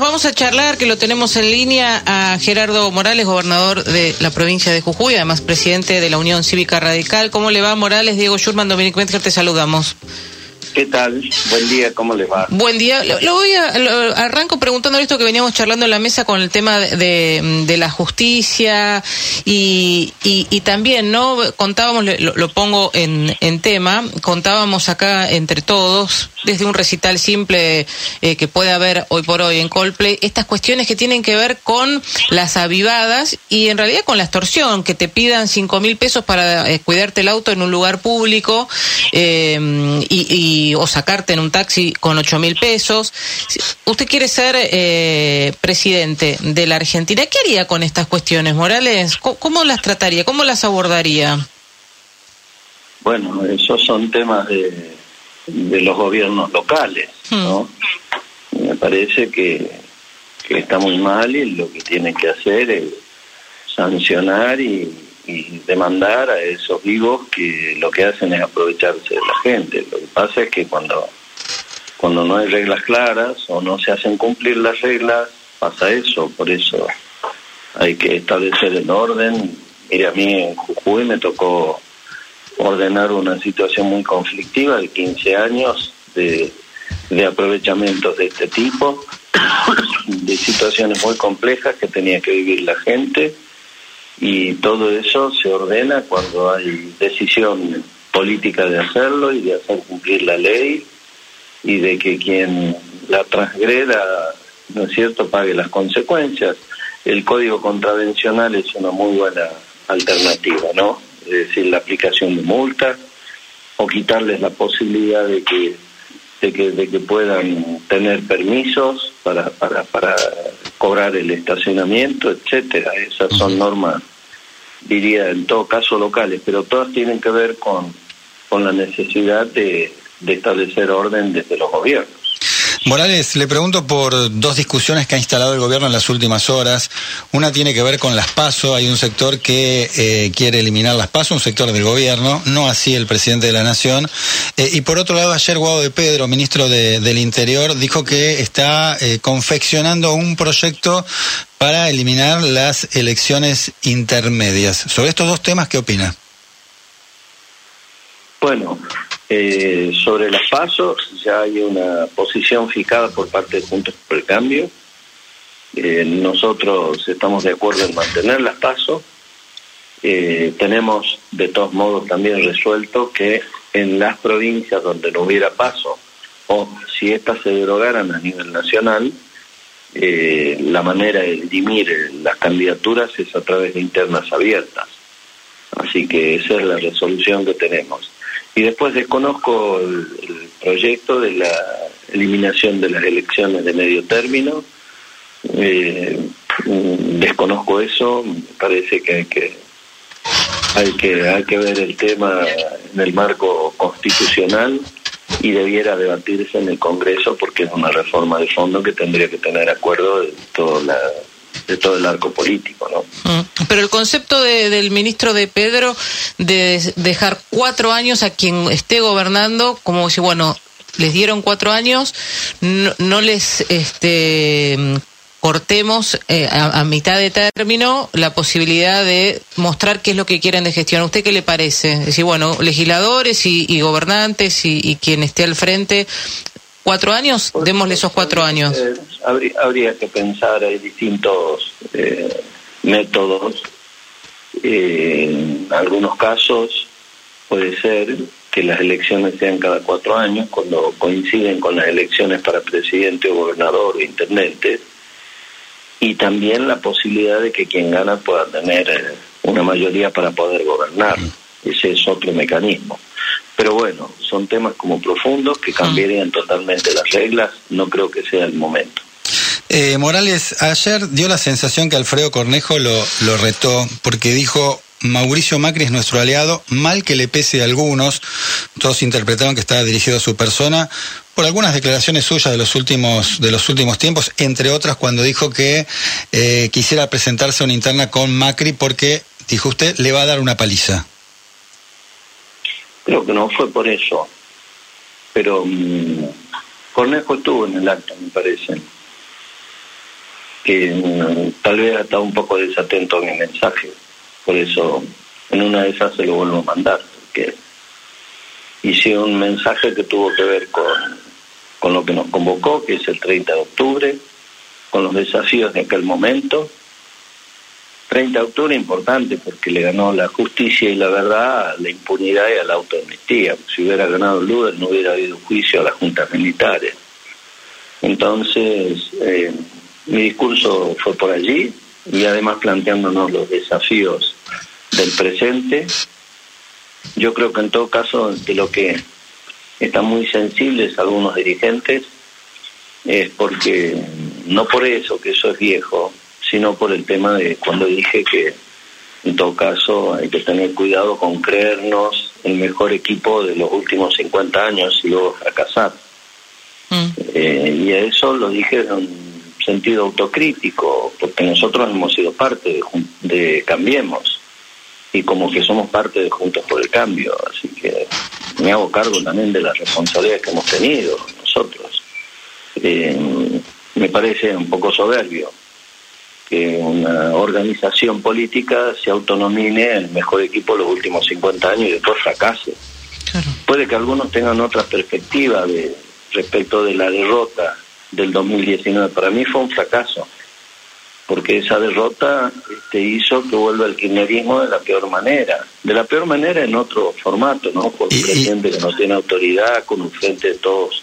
Vamos a charlar, que lo tenemos en línea, a Gerardo Morales, gobernador de la provincia de Jujuy, además presidente de la Unión Cívica Radical. ¿Cómo le va, Morales? Diego Schurman, Dominic Metzger, te saludamos. ¿Qué tal? Buen día, ¿cómo le va? Buen día. Lo, voy a arranco preguntando esto que veníamos charlando en la mesa con el tema de, la justicia y, y, también, ¿no? Contábamos, lo, lo pongo en, en, tema, contábamos acá entre todos, desde un recital simple eh, que puede haber hoy por hoy en Coldplay, estas cuestiones que tienen que ver con las avivadas y en realidad con la extorsión, que te pidan cinco mil pesos para eh, cuidarte el auto en un lugar público eh, y o sacarte en un taxi con ocho mil pesos. Usted quiere ser eh, presidente de la Argentina. ¿Qué haría con estas cuestiones, Morales? ¿Cómo, las trataría? ¿Cómo las abordaría? Bueno, esos son temas de, de los gobiernos locales, ¿no? Hmm. Me parece que, que está muy mal y lo que tiene que hacer es sancionar y y demandar a esos vivos que lo que hacen es aprovecharse de la gente. Lo que pasa es que cuando, cuando no hay reglas claras o no se hacen cumplir las reglas, pasa eso, por eso hay que establecer el orden. Mire, a mí en Jujuy me tocó ordenar una situación muy conflictiva de 15 años de, de aprovechamientos de este tipo, de situaciones muy complejas que tenía que vivir la gente y todo eso se ordena cuando hay decisión política de hacerlo y de hacer cumplir la ley y de que quien la transgreda, ¿no es cierto?, pague las consecuencias. El código contravencional es una muy buena alternativa, ¿no? Es decir, la aplicación de multas o quitarles la posibilidad de que de que, de que puedan tener permisos para, para, para cobrar el estacionamiento, etcétera. Esas son normas, diría, en todo caso locales, pero todas tienen que ver con, con la necesidad de, de establecer orden desde los gobiernos. Morales, le pregunto por dos discusiones que ha instalado el gobierno en las últimas horas. Una tiene que ver con las PASO. Hay un sector que eh, quiere eliminar las PASO, un sector del gobierno, no así el presidente de la Nación. Eh, y por otro lado, ayer Guado de Pedro, ministro del Interior, dijo que está eh, confeccionando un proyecto para eliminar las elecciones intermedias. Sobre estos dos temas, ¿qué opina? Bueno, eh, sobre las pasos ya hay una posición fijada por parte de Juntos por el Cambio. Eh, nosotros estamos de acuerdo en mantener las pasos. Eh, tenemos de todos modos también resuelto que en las provincias donde no hubiera paso o si éstas se derogaran a nivel nacional, la manera de dirimir las candidaturas es a través de internas abiertas. Así que esa es la resolución que tenemos. Y después desconozco el, proyecto de la eliminación de las elecciones de medio término. Eh, desconozco eso, me parece que hay que hay que hay que ver el tema en el marco constitucional y debiera debatirse en el Congreso porque es una reforma de fondo que tendría que tener acuerdo de toda la de todo el arco político, ¿no? Mm. Pero el concepto del ministro de Pedro de dejar cuatro años a quien esté gobernando, como si, bueno, les dieron cuatro años, no, les este cortemos eh, a, mitad de término la posibilidad de mostrar qué es lo que quieren de gestión. ¿A usted qué le parece? Es decir, bueno, legisladores y, gobernantes y, quien esté al frente cuatro años, démosle esos cuatro años. Eh, habría, que pensar, hay distintos eh, métodos. Eh, en algunos casos puede ser que las elecciones sean cada cuatro años, cuando coinciden con las elecciones para presidente o gobernador o intendente, y también la posibilidad de que quien gana pueda tener una mayoría para poder gobernar. Ese es otro mecanismo. Pero bueno, son temas como profundos que cambiarían totalmente las reglas, no creo que sea el momento. Eh, Morales, ayer dio la sensación que Alfredo Cornejo lo, lo retó porque dijo Mauricio Macri es nuestro aliado, mal que le pese a algunos, todos interpretaron que estaba dirigido a su persona, por algunas declaraciones suyas de los últimos, de los últimos tiempos, entre otras cuando dijo que eh, quisiera presentarse a una interna con Macri porque, dijo usted, le va a dar una paliza. Creo que no fue por eso. Pero um, Cornejo estuvo en el acto, me parece. que mm, tal vez ha estado un poco desatento a mi mensaje. Por eso, en una de esas se lo vuelvo a mandar, porque hice un mensaje que tuvo que ver con, con lo que nos convocó, que es el 30 de octubre, con los desafíos de aquel momento. 30 de octubre importante porque le ganó la justicia y la verdad, la impunidad y a la autoamnistía. Si hubiera ganado Lula no hubiera habido juicio a las juntas militares. Entonces, eh, mi discurso fue por allí y además planteándonos los desafíos del presente. Yo creo que en todo caso de lo que están muy sensibles algunos dirigentes es porque no por eso que eso es viejo, sino por el tema de cuando dije que en todo caso hay que tener cuidado con creernos el mejor equipo de los últimos 50 años y luego fracasar. Mm. Eh, y eso lo dije en un sentido autocrítico, porque nosotros hemos sido parte de, de Cambiemos y como que somos parte de Juntos por el Cambio, así que me hago cargo también de las responsabilidades que hemos tenido nosotros. Eh, me parece un poco soberbio que una organización política se autonomine el mejor equipo de los últimos 50 años y después fracase. Puede que algunos tengan otra perspectiva de respecto de la derrota del 2019. Para mí fue un fracaso, porque esa derrota este, hizo que vuelva el kirchnerismo de la peor manera. De la peor manera en otro formato, ¿no? Con un presidente que no tiene autoridad, con un frente de todos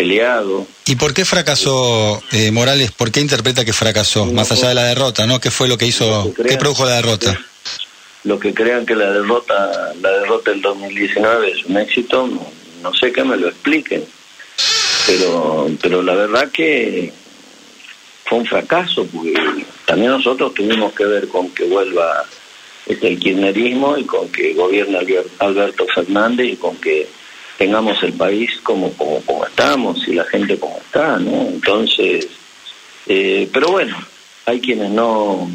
peleado. ¿Y por qué fracasó eh, Morales? ¿Por qué interpreta que fracasó? Más allá de la derrota, ¿no? ¿Qué fue lo que hizo? ¿Qué produjo la derrota? Lo que crean que la derrota, la derrota del 2019 es un éxito, no, sé que me lo expliquen. Pero, pero la verdad que fue un fracaso, porque también nosotros tuvimos que ver con que vuelva este, el kirchnerismo y con que gobierna Alberto Fernández y con que tengamos el país como, como, como estamos y la gente como está, ¿no? Entonces, eh, pero bueno, hay quienes no,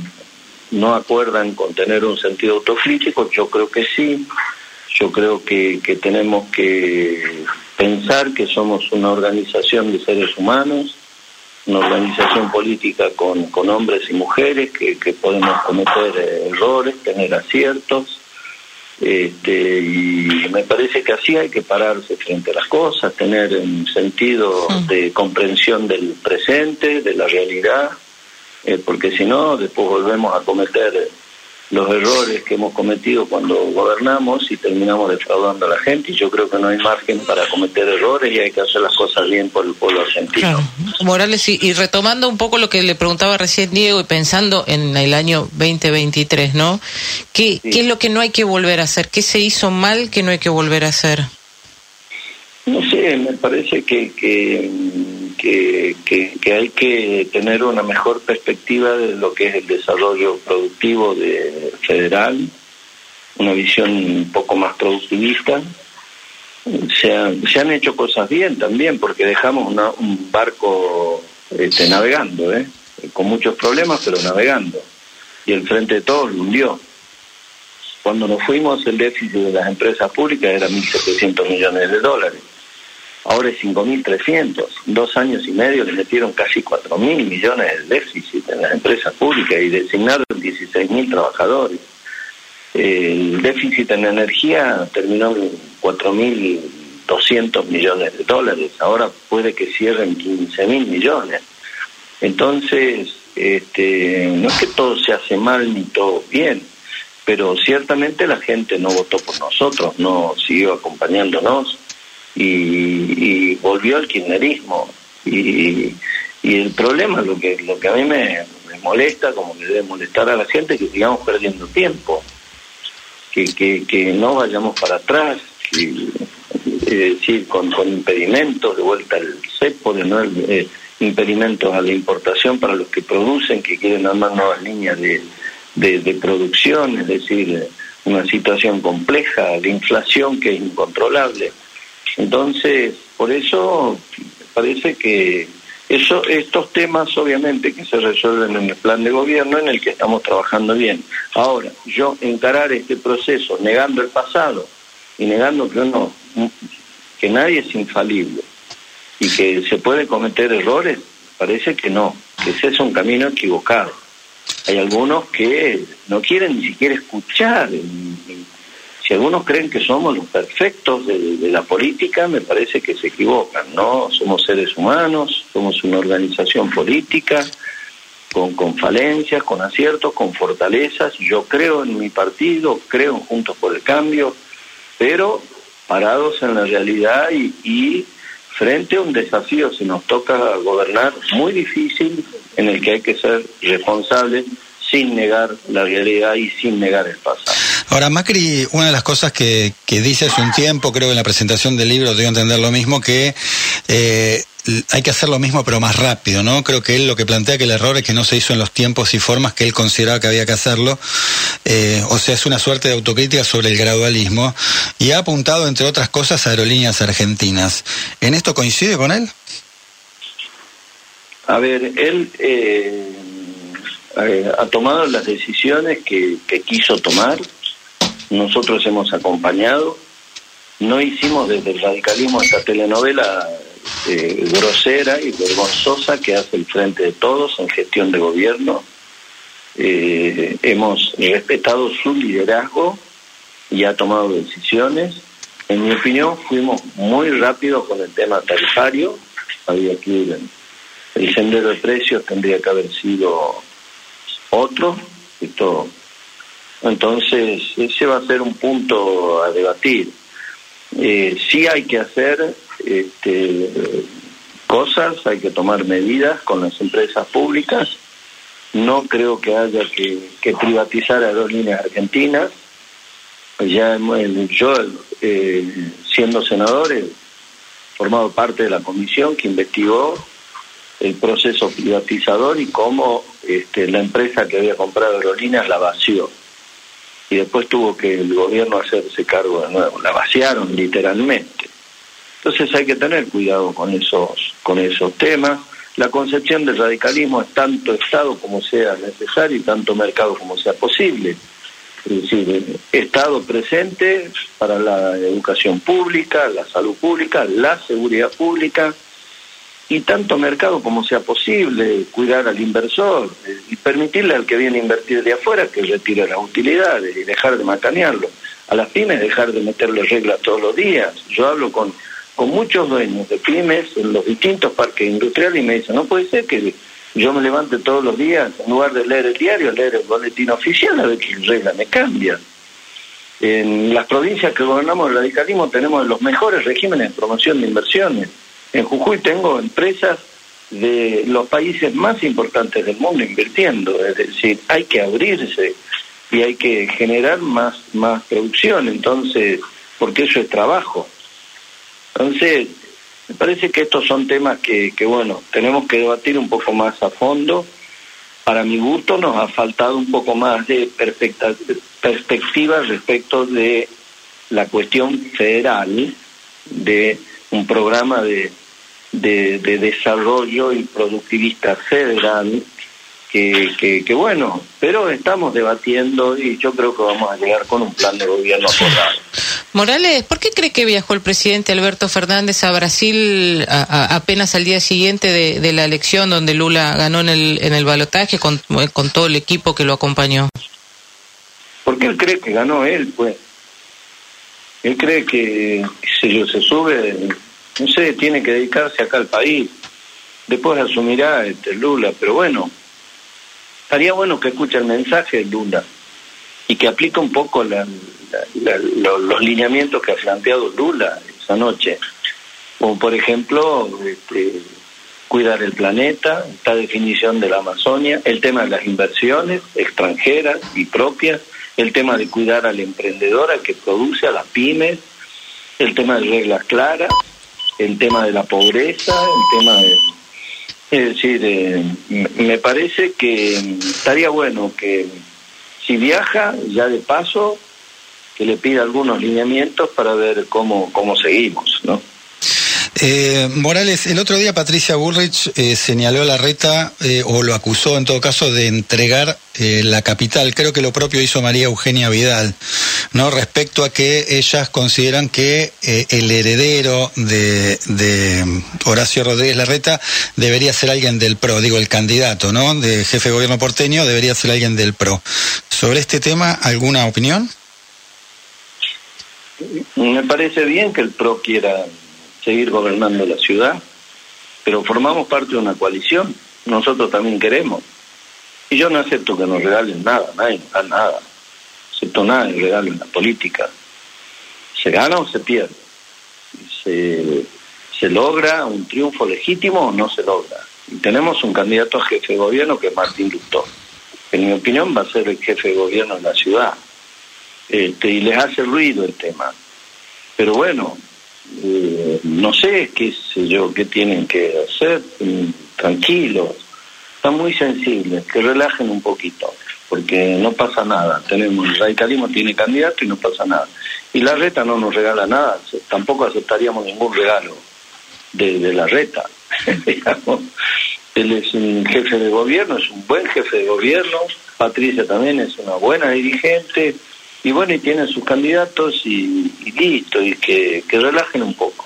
no acuerdan con tener un sentido autocrítico, yo creo que sí, yo creo que, que tenemos que pensar que somos una organización de seres humanos, una organización política con, con hombres y mujeres, que, que podemos cometer errores, tener aciertos, este, y me parece que así hay que pararse frente a las cosas, tener un sentido mm. de comprensión del presente, de la realidad, eh, porque si no, después volvemos a cometer los errores que hemos cometido cuando gobernamos y terminamos defraudando a la gente y yo creo que no hay margen para cometer errores y hay que hacer las cosas bien por el pueblo argentino. Morales, y, retomando un poco lo que le preguntaba recién Diego y pensando en el año 2023, ¿no? ¿Qué, ¿Qué es lo que no hay que volver a hacer? ¿Qué se hizo mal que no hay que volver a hacer? No sé, me parece que, que que, hay que tener una mejor perspectiva de lo que es el desarrollo productivo de federal, una visión un poco más productivista. Se, han hecho cosas bien también, porque dejamos un barco este, navegando, ¿eh? con muchos problemas, pero navegando. Y el frente de todos lo hundió. Cuando nos fuimos, el déficit de las empresas públicas era 1.700 millones de dólares ahora es 5.300. Dos años y medio le metieron casi 4.000 millones de déficit en las empresas públicas y designaron 16.000 trabajadores. El déficit en energía terminó en 4.200 millones de dólares, ahora puede que cierren 15.000 millones. Entonces, este, no es que todo se hace mal ni todo bien, pero ciertamente la gente no votó por nosotros, no siguió acompañándonos y, volvió al kirchnerismo. Y, y, el problema, lo que, lo que a mí me, molesta, como que debe molestar a la gente, es que sigamos perdiendo tiempo, que, que, no vayamos para atrás, es decir, con, con impedimentos, de vuelta al CEPO, de no eh, impedimentos a la importación para los que producen, que quieren armar nuevas líneas de, de producción, es decir, una situación compleja, de inflación que es incontrolable. Entonces, por eso parece que eso, estos temas obviamente que se resuelven en el plan de gobierno en el que estamos trabajando bien. Ahora, yo encarar este proceso negando el pasado y negando que uno, que nadie es infalible y que se puede cometer errores, parece que no, que ese es un camino equivocado. Hay algunos que no quieren ni siquiera escuchar. Si algunos creen que somos los perfectos de, la política, me parece que se equivocan, ¿no? Somos seres humanos, somos una organización política con, falencias, con aciertos, con fortalezas. Yo creo en mi partido, creo en Juntos por el Cambio, pero parados en la realidad y, frente a un desafío, si nos toca gobernar, muy difícil, en el que hay que ser responsables sin negar la realidad y sin negar el pasado. Ahora, Macri, una de las cosas que, que dice hace un tiempo, creo que en la presentación del libro tengo que entender lo mismo, que eh, hay que hacer lo mismo pero más rápido, ¿no? Creo que él lo que plantea que el error es que no se hizo en los tiempos y formas que él consideraba que había que hacerlo, eh, o sea, es una suerte de autocrítica sobre el gradualismo y ha apuntado, entre otras cosas, a aerolíneas argentinas. ¿En esto coincide con él? A ver, él eh, eh, ha tomado las decisiones que quiso tomar, nosotros hemos acompañado, no hicimos desde el radicalismo esta telenovela eh, grosera y vergonzosa que hace el Frente de Todos en gestión de gobierno. Eh, hemos respetado su liderazgo y ha tomado decisiones. En mi opinión, fuimos muy rápidos con el tema tarifario. Había que ir el sendero de precios tendría que haber sido otro. Esto, entonces, ese va a ser un punto a debatir. Eh, sí hay que hacer este, cosas, hay que tomar medidas con las empresas públicas. No creo que haya que, privatizar aerolíneas argentinas. Ya yo, siendo senador, he formado parte de la comisión que investigó el proceso privatizador y cómo este, la empresa que había comprado aerolíneas la vació. Y después tuvo que el gobierno hacerse cargo de nuevo. La vaciaron literalmente. Entonces hay que tener cuidado con esos, con esos temas. La concepción del radicalismo es tanto Estado como sea necesario y tanto mercado como sea posible. Es decir, Estado presente para la educación pública, la salud pública, la seguridad pública y tanto mercado como sea posible, cuidar al inversor eh, y permitirle al que viene a invertir de afuera que retire las utilidades y dejar de macanearlo. A las pymes dejar de meterle reglas todos los días. Yo hablo con con muchos dueños de pymes en los distintos parques industriales y me dicen, no puede ser que yo me levante todos los días, en lugar de leer el diario, leer el boletín oficial, a ver qué regla me cambia. En las provincias que gobernamos el radicalismo tenemos los mejores regímenes de promoción de inversiones. En Jujuy tengo empresas de los países más importantes del mundo invirtiendo, es decir, hay que abrirse y hay que generar más, más producción, entonces, porque eso es trabajo. Entonces, me parece que estos son temas que, que, bueno, tenemos que debatir un poco más a fondo. Para mi gusto nos ha faltado un poco más de perspectiva respecto de la cuestión federal, de un programa de, de, de desarrollo y productivista federal que, que, bueno, pero estamos debatiendo y yo creo que vamos a llegar con un plan de gobierno acordado. Morales, ¿por qué cree que viajó el presidente Alberto Fernández a Brasil apenas al día siguiente de, la elección donde Lula ganó en el, en el balotaje con, con todo el equipo que lo acompañó? Porque él cree que ganó él, pues. Él cree que si se sube, sé, tiene que dedicarse acá al país. Después asumirá este Lula, pero bueno, estaría bueno que escuche el mensaje de Lula y que aplique un poco los lineamientos que ha planteado Lula esa noche. Como por ejemplo, este, cuidar el planeta, esta definición de la Amazonia, el tema de las inversiones extranjeras y propias, el tema de cuidar al emprendedor, al que produce, a las pymes, el tema de reglas claras, el tema de la pobreza, el tema de es decir, eh, me parece que estaría bueno que si viaja, ya de paso, que le pida algunos lineamientos para ver cómo, cómo seguimos, ¿no? Eh, Morales, el otro día Patricia Bullrich eh, señaló a la reta, eh, o lo acusó en todo caso, de entregar la capital. Creo que lo propio hizo María Eugenia Vidal, ¿no? Respecto a que ellas consideran que el heredero de, de, Horacio Rodríguez Larreta debería ser alguien del PRO, digo, el candidato, ¿no? De jefe de gobierno porteño debería ser alguien del PRO. Sobre este tema, ¿alguna opinión? Me parece bien que el PRO quiera seguir gobernando la ciudad, pero formamos parte de una coalición, nosotros también queremos. Y yo no acepto que nos regalen nada, nadie nos da nada, acepto nada de regalo en la política. Se gana o se pierde. Se, se logra un triunfo legítimo o no se logra. Y tenemos un candidato a jefe de gobierno que es Martín Lutó. En mi opinión va a ser el jefe de gobierno de la ciudad. Este, y les hace ruido el tema. Pero bueno, eh, no sé qué sé yo, qué tienen que hacer, mm, tranquilos, están muy sensibles, que relajen un poquito, porque no pasa nada. Tenemos, el radicalismo tiene candidato y no pasa nada. Y la reta no nos regala nada, tampoco aceptaríamos ningún regalo de, la reta. Él es un jefe de gobierno, es un buen jefe de gobierno, Patricia también es una buena dirigente, y bueno, y tienen sus candidatos y, listo, y que, que, relajen un poco.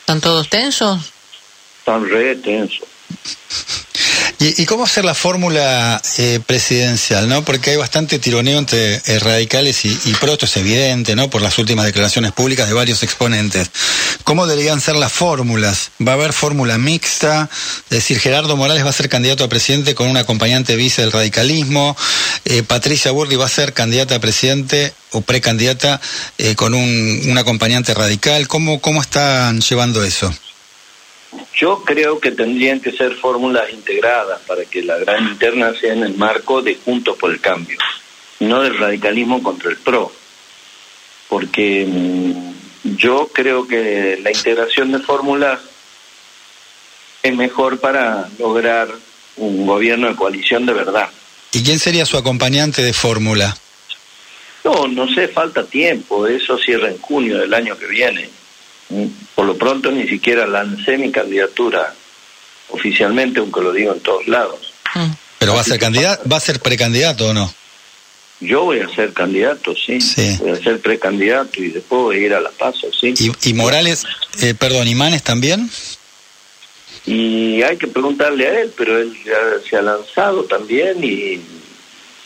¿Están todos tensos? Están re tensos. ¿Y, cómo hacer la fórmula eh, presidencial? no Porque hay bastante tironeo entre eh, radicales y, y pro, es evidente, ¿no? Por las últimas declaraciones públicas de varios exponentes. ¿Cómo deberían ser las fórmulas? ¿Va a haber fórmula mixta? Es decir, Gerardo Morales va a ser candidato a presidente con un acompañante vice del radicalismo. Eh, Patricia Burdi va a ser candidata a presidente o precandidata con un, un acompañante radical. ¿Cómo, ¿Cómo están llevando eso? Yo creo que tendrían que ser fórmulas integradas para que la gran interna sea en el marco de Juntos por el Cambio, no del radicalismo contra el PRO. Porque mm, yo creo que la integración de fórmulas es mejor para lograr un gobierno de coalición de verdad. ¿Y quién sería su acompañante de fórmula? No, no sé, falta tiempo, eso cierra en junio del año que viene. Por lo pronto ni siquiera lancé mi candidatura oficialmente, aunque lo digo en todos lados. Mm. ¿Pero va a ser candidato, va a ser precandidato o no? Yo voy a ser candidato, sí. Voy a ser precandidato y después voy a ir a la paso, sí. ¿Y, Morales, eh, perdón, ¿y Manes también? Y hay que preguntarle a él, pero él ya se ha lanzado también y,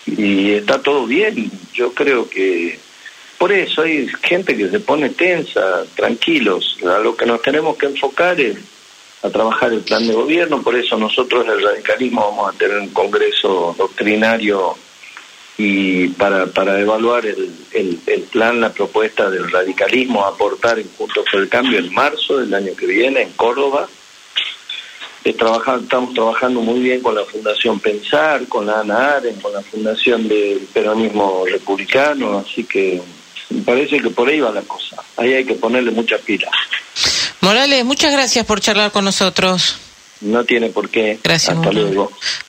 y está todo bien. Yo creo que por eso hay gente que se pone tensa, tranquilos. A lo que nos tenemos que enfocar es a trabajar el plan de gobierno, por eso nosotros en el radicalismo vamos a tener un congreso doctrinario y para, para evaluar el, el, plan, la propuesta del radicalismo, aportar en Juntos por el Cambio en marzo del año que viene en Córdoba. estamos trabajando muy bien con la Fundación Pensar, con la ANA Aren, con la Fundación del Peronismo Republicano, así que me parece que por ahí va la cosa. Ahí hay que ponerle mucha pila. Morales, muchas gracias por charlar con nosotros. No tiene por qué. Gracias. Hasta luego.